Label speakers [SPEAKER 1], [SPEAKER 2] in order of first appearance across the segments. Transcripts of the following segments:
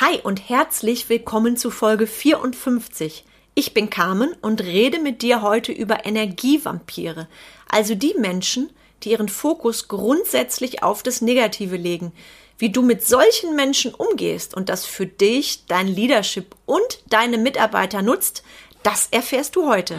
[SPEAKER 1] Hi und herzlich willkommen zu Folge 54. Ich bin Carmen und rede mit dir heute über Energievampire, also die Menschen, die ihren Fokus grundsätzlich auf das Negative legen. Wie du mit solchen Menschen umgehst und das für dich, dein Leadership und deine Mitarbeiter nutzt, das erfährst du heute.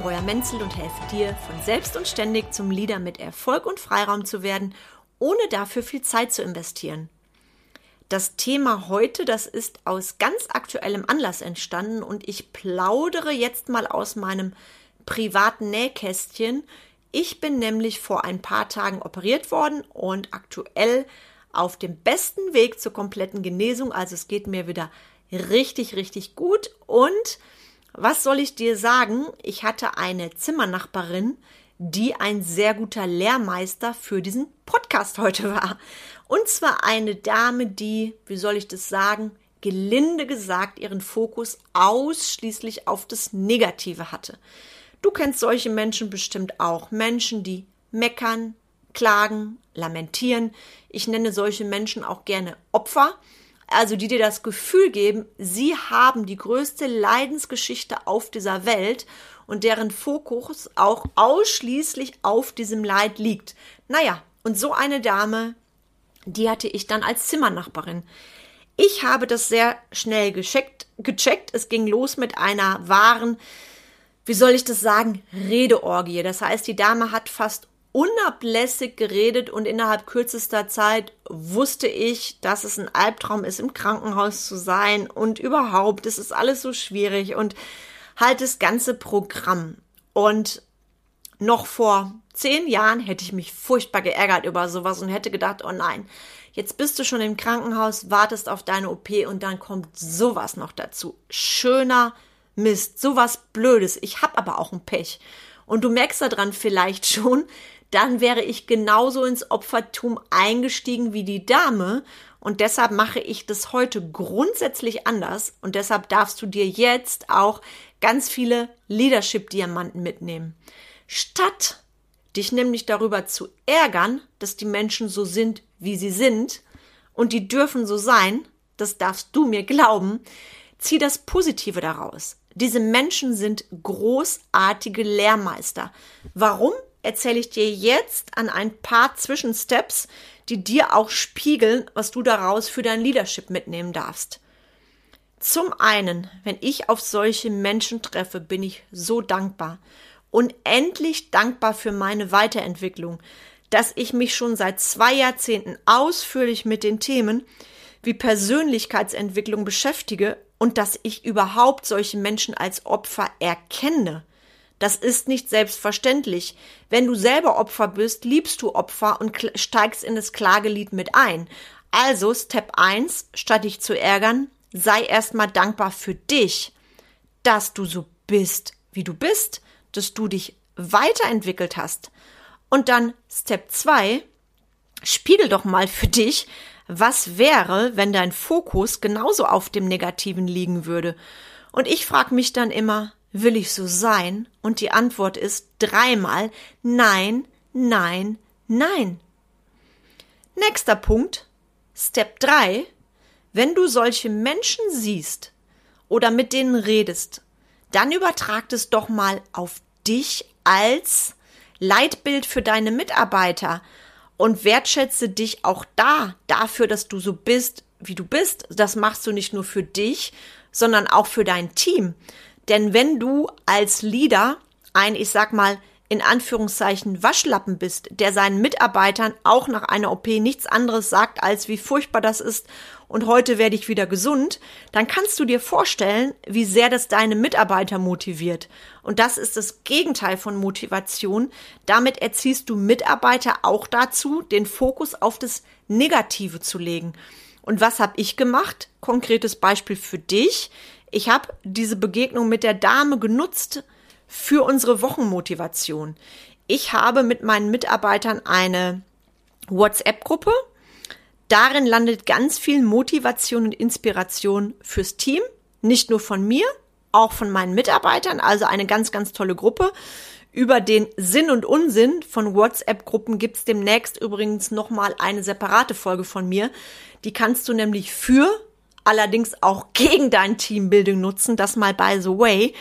[SPEAKER 1] Breuer-Menzel und helfe dir, von selbst und ständig zum Leader mit Erfolg und Freiraum zu werden, ohne dafür viel Zeit zu investieren. Das Thema heute, das ist aus ganz aktuellem Anlass entstanden und ich plaudere jetzt mal aus meinem privaten Nähkästchen. Ich bin nämlich vor ein paar Tagen operiert worden und aktuell auf dem besten Weg zur kompletten Genesung. Also es geht mir wieder richtig, richtig gut. Und was soll ich dir sagen? Ich hatte eine Zimmernachbarin, die ein sehr guter Lehrmeister für diesen Podcast heute war. Und zwar eine Dame, die, wie soll ich das sagen, gelinde gesagt ihren Fokus ausschließlich auf das Negative hatte. Du kennst solche Menschen bestimmt auch. Menschen, die meckern, klagen, lamentieren. Ich nenne solche Menschen auch gerne Opfer. Also die dir das Gefühl geben, sie haben die größte Leidensgeschichte auf dieser Welt und deren Fokus auch ausschließlich auf diesem Leid liegt. Naja, und so eine Dame die hatte ich dann als Zimmernachbarin. Ich habe das sehr schnell gecheckt, gecheckt. Es ging los mit einer wahren, wie soll ich das sagen, Redeorgie. Das heißt, die Dame hat fast unablässig geredet und innerhalb kürzester Zeit wusste ich, dass es ein Albtraum ist, im Krankenhaus zu sein und überhaupt, es ist alles so schwierig und halt das ganze Programm. Und noch vor zehn Jahren hätte ich mich furchtbar geärgert über sowas und hätte gedacht, oh nein, jetzt bist du schon im Krankenhaus, wartest auf deine OP und dann kommt sowas noch dazu. Schöner Mist, sowas Blödes. Ich hab aber auch ein Pech. Und du merkst daran vielleicht schon, dann wäre ich genauso ins Opfertum eingestiegen wie die Dame. Und deshalb mache ich das heute grundsätzlich anders. Und deshalb darfst du dir jetzt auch ganz viele Leadership-Diamanten mitnehmen. Statt dich nämlich darüber zu ärgern, dass die Menschen so sind, wie sie sind, und die dürfen so sein, das darfst du mir glauben, zieh das Positive daraus. Diese Menschen sind großartige Lehrmeister. Warum? Erzähle ich dir jetzt an ein paar Zwischensteps, die dir auch spiegeln, was du daraus für dein Leadership mitnehmen darfst. Zum einen, wenn ich auf solche Menschen treffe, bin ich so dankbar unendlich dankbar für meine Weiterentwicklung, dass ich mich schon seit zwei Jahrzehnten ausführlich mit den Themen wie Persönlichkeitsentwicklung beschäftige und dass ich überhaupt solche Menschen als Opfer erkenne. Das ist nicht selbstverständlich. Wenn du selber Opfer bist, liebst du Opfer und steigst in das Klagelied mit ein. Also Step 1, statt dich zu ärgern, sei erstmal dankbar für dich, dass du so bist, wie du bist, dass du dich weiterentwickelt hast. Und dann Step 2, spiegel doch mal für dich, was wäre, wenn dein Fokus genauso auf dem Negativen liegen würde. Und ich frage mich dann immer, will ich so sein? Und die Antwort ist dreimal nein, nein, nein. Nächster Punkt, Step 3, wenn du solche Menschen siehst oder mit denen redest dann übertrag es doch mal auf dich als Leitbild für deine Mitarbeiter und wertschätze dich auch da dafür, dass du so bist, wie du bist. Das machst du nicht nur für dich, sondern auch für dein Team. Denn wenn du als Leader ein, ich sag mal, in Anführungszeichen Waschlappen bist, der seinen Mitarbeitern auch nach einer OP nichts anderes sagt, als wie furchtbar das ist und heute werde ich wieder gesund, dann kannst du dir vorstellen, wie sehr das deine Mitarbeiter motiviert. Und das ist das Gegenteil von Motivation. Damit erziehst du Mitarbeiter auch dazu, den Fokus auf das Negative zu legen. Und was habe ich gemacht? Konkretes Beispiel für dich. Ich habe diese Begegnung mit der Dame genutzt für unsere Wochenmotivation. Ich habe mit meinen Mitarbeitern eine WhatsApp-Gruppe. Darin landet ganz viel Motivation und Inspiration fürs Team. Nicht nur von mir, auch von meinen Mitarbeitern. Also eine ganz, ganz tolle Gruppe. Über den Sinn und Unsinn von WhatsApp-Gruppen gibt's demnächst übrigens nochmal eine separate Folge von mir. Die kannst du nämlich für, allerdings auch gegen dein Teambuilding nutzen. Das mal by the way.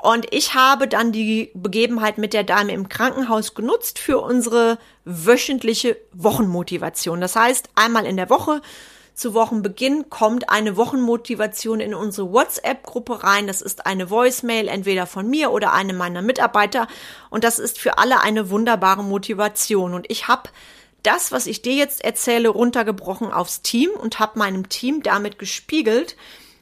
[SPEAKER 1] Und ich habe dann die Begebenheit mit der Dame im Krankenhaus genutzt für unsere wöchentliche Wochenmotivation. Das heißt, einmal in der Woche zu Wochenbeginn kommt eine Wochenmotivation in unsere WhatsApp-Gruppe rein. Das ist eine Voicemail, entweder von mir oder einem meiner Mitarbeiter. Und das ist für alle eine wunderbare Motivation. Und ich habe das, was ich dir jetzt erzähle, runtergebrochen aufs Team und habe meinem Team damit gespiegelt,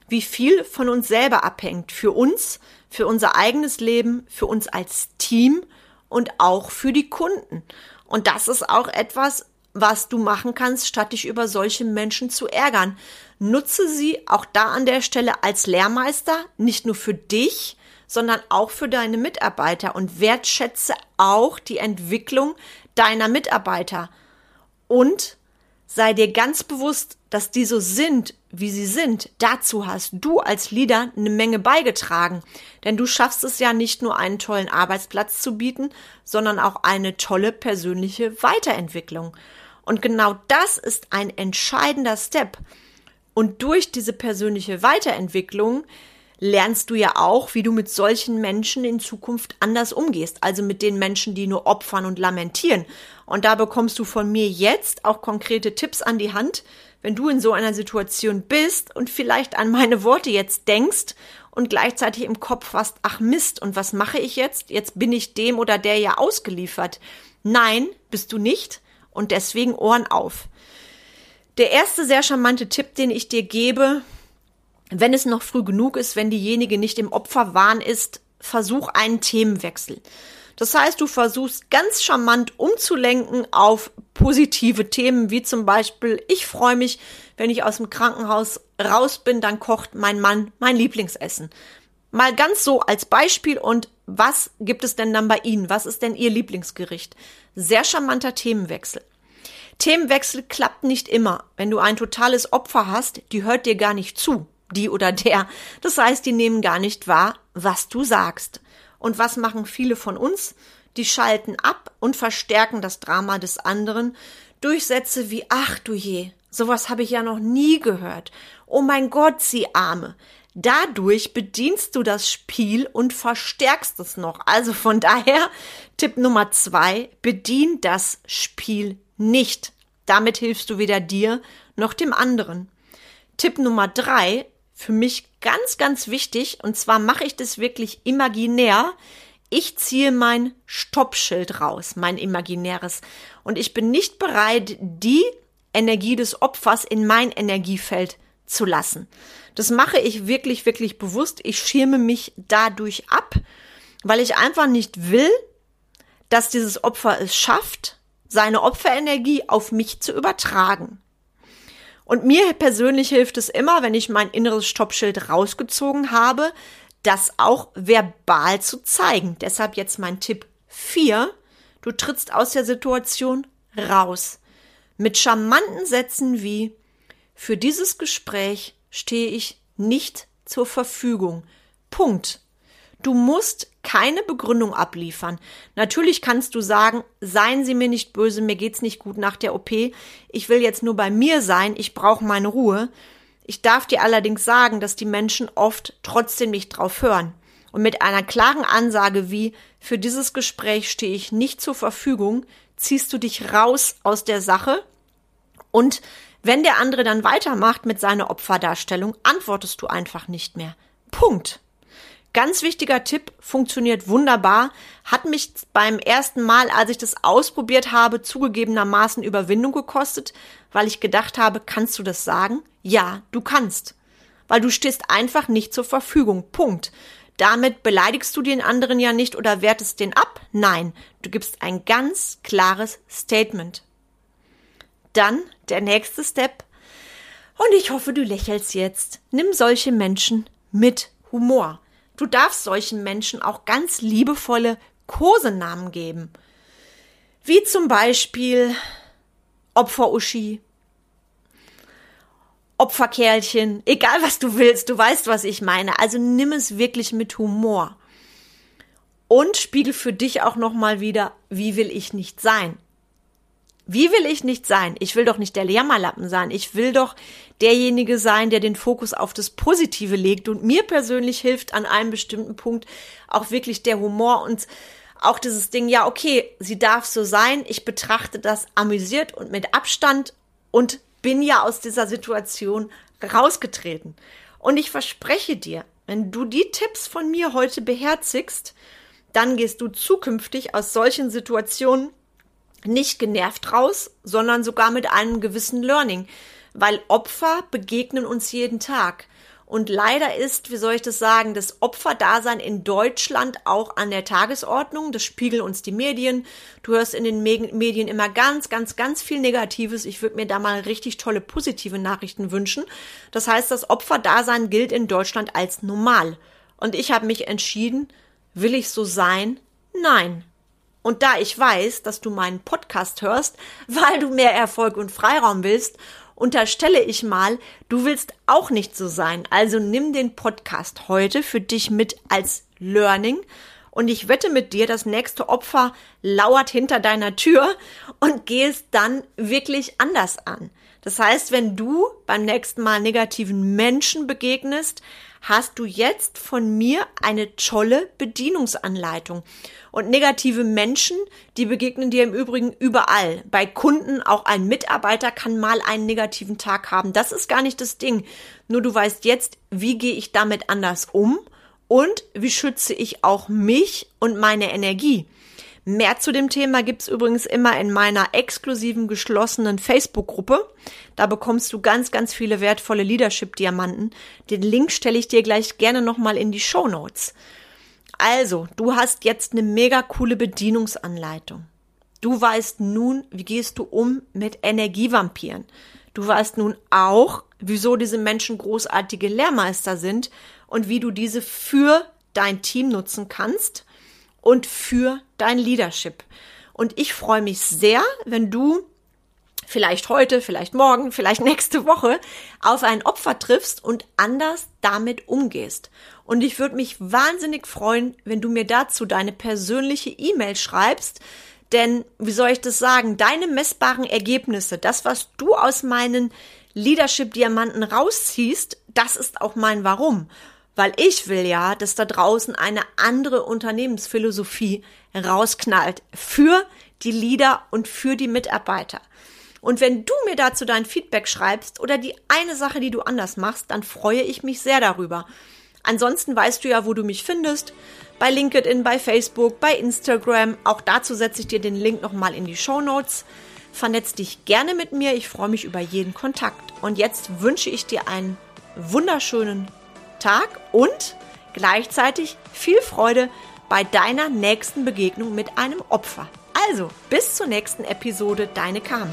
[SPEAKER 1] wie viel von uns selber abhängt. Für uns, für unser eigenes Leben, für uns als Team und auch für die Kunden. Und das ist auch etwas, was du machen kannst, statt dich über solche Menschen zu ärgern. Nutze sie auch da an der Stelle als Lehrmeister, nicht nur für dich, sondern auch für deine Mitarbeiter und wertschätze auch die Entwicklung deiner Mitarbeiter. Und sei dir ganz bewusst, dass die so sind, wie sie sind. Dazu hast du als Leader eine Menge beigetragen. Denn du schaffst es ja nicht nur einen tollen Arbeitsplatz zu bieten, sondern auch eine tolle persönliche Weiterentwicklung. Und genau das ist ein entscheidender Step. Und durch diese persönliche Weiterentwicklung lernst du ja auch, wie du mit solchen Menschen in Zukunft anders umgehst. Also mit den Menschen, die nur opfern und lamentieren. Und da bekommst du von mir jetzt auch konkrete Tipps an die Hand, wenn du in so einer Situation bist und vielleicht an meine Worte jetzt denkst und gleichzeitig im Kopf hast, ach Mist, und was mache ich jetzt? Jetzt bin ich dem oder der ja ausgeliefert. Nein, bist du nicht. Und deswegen Ohren auf. Der erste sehr charmante Tipp, den ich dir gebe, wenn es noch früh genug ist, wenn diejenige nicht im Opferwahn ist, versuch einen Themenwechsel. Das heißt, du versuchst ganz charmant umzulenken auf positive Themen, wie zum Beispiel, ich freue mich, wenn ich aus dem Krankenhaus raus bin, dann kocht mein Mann mein Lieblingsessen. Mal ganz so als Beispiel und was gibt es denn dann bei Ihnen? Was ist denn Ihr Lieblingsgericht? Sehr charmanter Themenwechsel. Themenwechsel klappt nicht immer. Wenn du ein totales Opfer hast, die hört dir gar nicht zu die oder der. Das heißt, die nehmen gar nicht wahr, was du sagst. Und was machen viele von uns? Die schalten ab und verstärken das Drama des anderen durch Sätze wie Ach du je, sowas habe ich ja noch nie gehört. Oh mein Gott, sie Arme. Dadurch bedienst du das Spiel und verstärkst es noch. Also von daher, Tipp Nummer zwei, bedien das Spiel nicht. Damit hilfst du weder dir noch dem anderen. Tipp Nummer drei, für mich ganz, ganz wichtig, und zwar mache ich das wirklich imaginär. Ich ziehe mein Stoppschild raus, mein imaginäres. Und ich bin nicht bereit, die Energie des Opfers in mein Energiefeld zu lassen. Das mache ich wirklich, wirklich bewusst. Ich schirme mich dadurch ab, weil ich einfach nicht will, dass dieses Opfer es schafft, seine Opferenergie auf mich zu übertragen. Und mir persönlich hilft es immer, wenn ich mein inneres Stoppschild rausgezogen habe, das auch verbal zu zeigen. Deshalb jetzt mein Tipp 4. Du trittst aus der Situation raus. Mit charmanten Sätzen wie Für dieses Gespräch stehe ich nicht zur Verfügung. Punkt. Du musst keine Begründung abliefern. Natürlich kannst du sagen, seien Sie mir nicht böse, mir geht's nicht gut nach der OP, ich will jetzt nur bei mir sein, ich brauche meine Ruhe. Ich darf dir allerdings sagen, dass die Menschen oft trotzdem nicht drauf hören. Und mit einer klaren Ansage wie für dieses Gespräch stehe ich nicht zur Verfügung, ziehst du dich raus aus der Sache und wenn der andere dann weitermacht mit seiner Opferdarstellung, antwortest du einfach nicht mehr. Punkt. Ganz wichtiger Tipp, funktioniert wunderbar, hat mich beim ersten Mal, als ich das ausprobiert habe, zugegebenermaßen Überwindung gekostet, weil ich gedacht habe, kannst du das sagen? Ja, du kannst. Weil du stehst einfach nicht zur Verfügung. Punkt. Damit beleidigst du den anderen ja nicht oder wertest den ab. Nein, du gibst ein ganz klares Statement. Dann der nächste Step. Und ich hoffe, du lächelst jetzt. Nimm solche Menschen mit Humor. Du darfst solchen Menschen auch ganz liebevolle Kosenamen geben. Wie zum Beispiel Opfer-Uschi, Opferkerlchen, egal was du willst, du weißt, was ich meine. Also nimm es wirklich mit Humor. Und spiegel für dich auch nochmal wieder, wie will ich nicht sein? Wie will ich nicht sein? Ich will doch nicht der Jammerlappen sein. Ich will doch derjenige sein, der den Fokus auf das Positive legt. Und mir persönlich hilft an einem bestimmten Punkt auch wirklich der Humor und auch dieses Ding, ja, okay, sie darf so sein. Ich betrachte das amüsiert und mit Abstand und bin ja aus dieser Situation rausgetreten. Und ich verspreche dir, wenn du die Tipps von mir heute beherzigst, dann gehst du zukünftig aus solchen Situationen nicht genervt raus, sondern sogar mit einem gewissen Learning, weil Opfer begegnen uns jeden Tag. Und leider ist, wie soll ich das sagen, das Opferdasein in Deutschland auch an der Tagesordnung. Das spiegeln uns die Medien. Du hörst in den Medien immer ganz, ganz, ganz viel Negatives. Ich würde mir da mal richtig tolle positive Nachrichten wünschen. Das heißt, das Opferdasein gilt in Deutschland als normal. Und ich habe mich entschieden, will ich so sein? Nein. Und da ich weiß, dass du meinen Podcast hörst, weil du mehr Erfolg und Freiraum willst unterstelle ich mal, du willst auch nicht so sein. Also nimm den Podcast heute für dich mit als Learning und ich wette mit dir, das nächste Opfer lauert hinter deiner Tür und geh es dann wirklich anders an. Das heißt, wenn du beim nächsten Mal negativen Menschen begegnest, hast du jetzt von mir eine tolle Bedienungsanleitung. Und negative Menschen, die begegnen dir im Übrigen überall. Bei Kunden, auch ein Mitarbeiter kann mal einen negativen Tag haben. Das ist gar nicht das Ding. Nur du weißt jetzt, wie gehe ich damit anders um und wie schütze ich auch mich und meine Energie. Mehr zu dem Thema gibt's übrigens immer in meiner exklusiven geschlossenen Facebook-Gruppe. Da bekommst du ganz, ganz viele wertvolle Leadership-Diamanten. Den Link stelle ich dir gleich gerne nochmal in die Show Notes. Also, du hast jetzt eine mega coole Bedienungsanleitung. Du weißt nun, wie gehst du um mit Energievampiren. Du weißt nun auch, wieso diese Menschen großartige Lehrmeister sind und wie du diese für dein Team nutzen kannst und für dein Leadership. Und ich freue mich sehr, wenn du vielleicht heute, vielleicht morgen, vielleicht nächste Woche auf ein Opfer triffst und anders damit umgehst. Und ich würde mich wahnsinnig freuen, wenn du mir dazu deine persönliche E-Mail schreibst, denn wie soll ich das sagen, deine messbaren Ergebnisse, das, was du aus meinen Leadership-Diamanten rausziehst, das ist auch mein Warum weil ich will ja, dass da draußen eine andere Unternehmensphilosophie rausknallt für die Leader und für die Mitarbeiter. Und wenn du mir dazu dein Feedback schreibst oder die eine Sache, die du anders machst, dann freue ich mich sehr darüber. Ansonsten weißt du ja, wo du mich findest. Bei LinkedIn, bei Facebook, bei Instagram. Auch dazu setze ich dir den Link nochmal in die Show Notes. Vernetz dich gerne mit mir. Ich freue mich über jeden Kontakt. Und jetzt wünsche ich dir einen wunderschönen Tag und gleichzeitig viel Freude bei deiner nächsten Begegnung mit einem Opfer. Also, bis zur nächsten Episode, deine Carmen.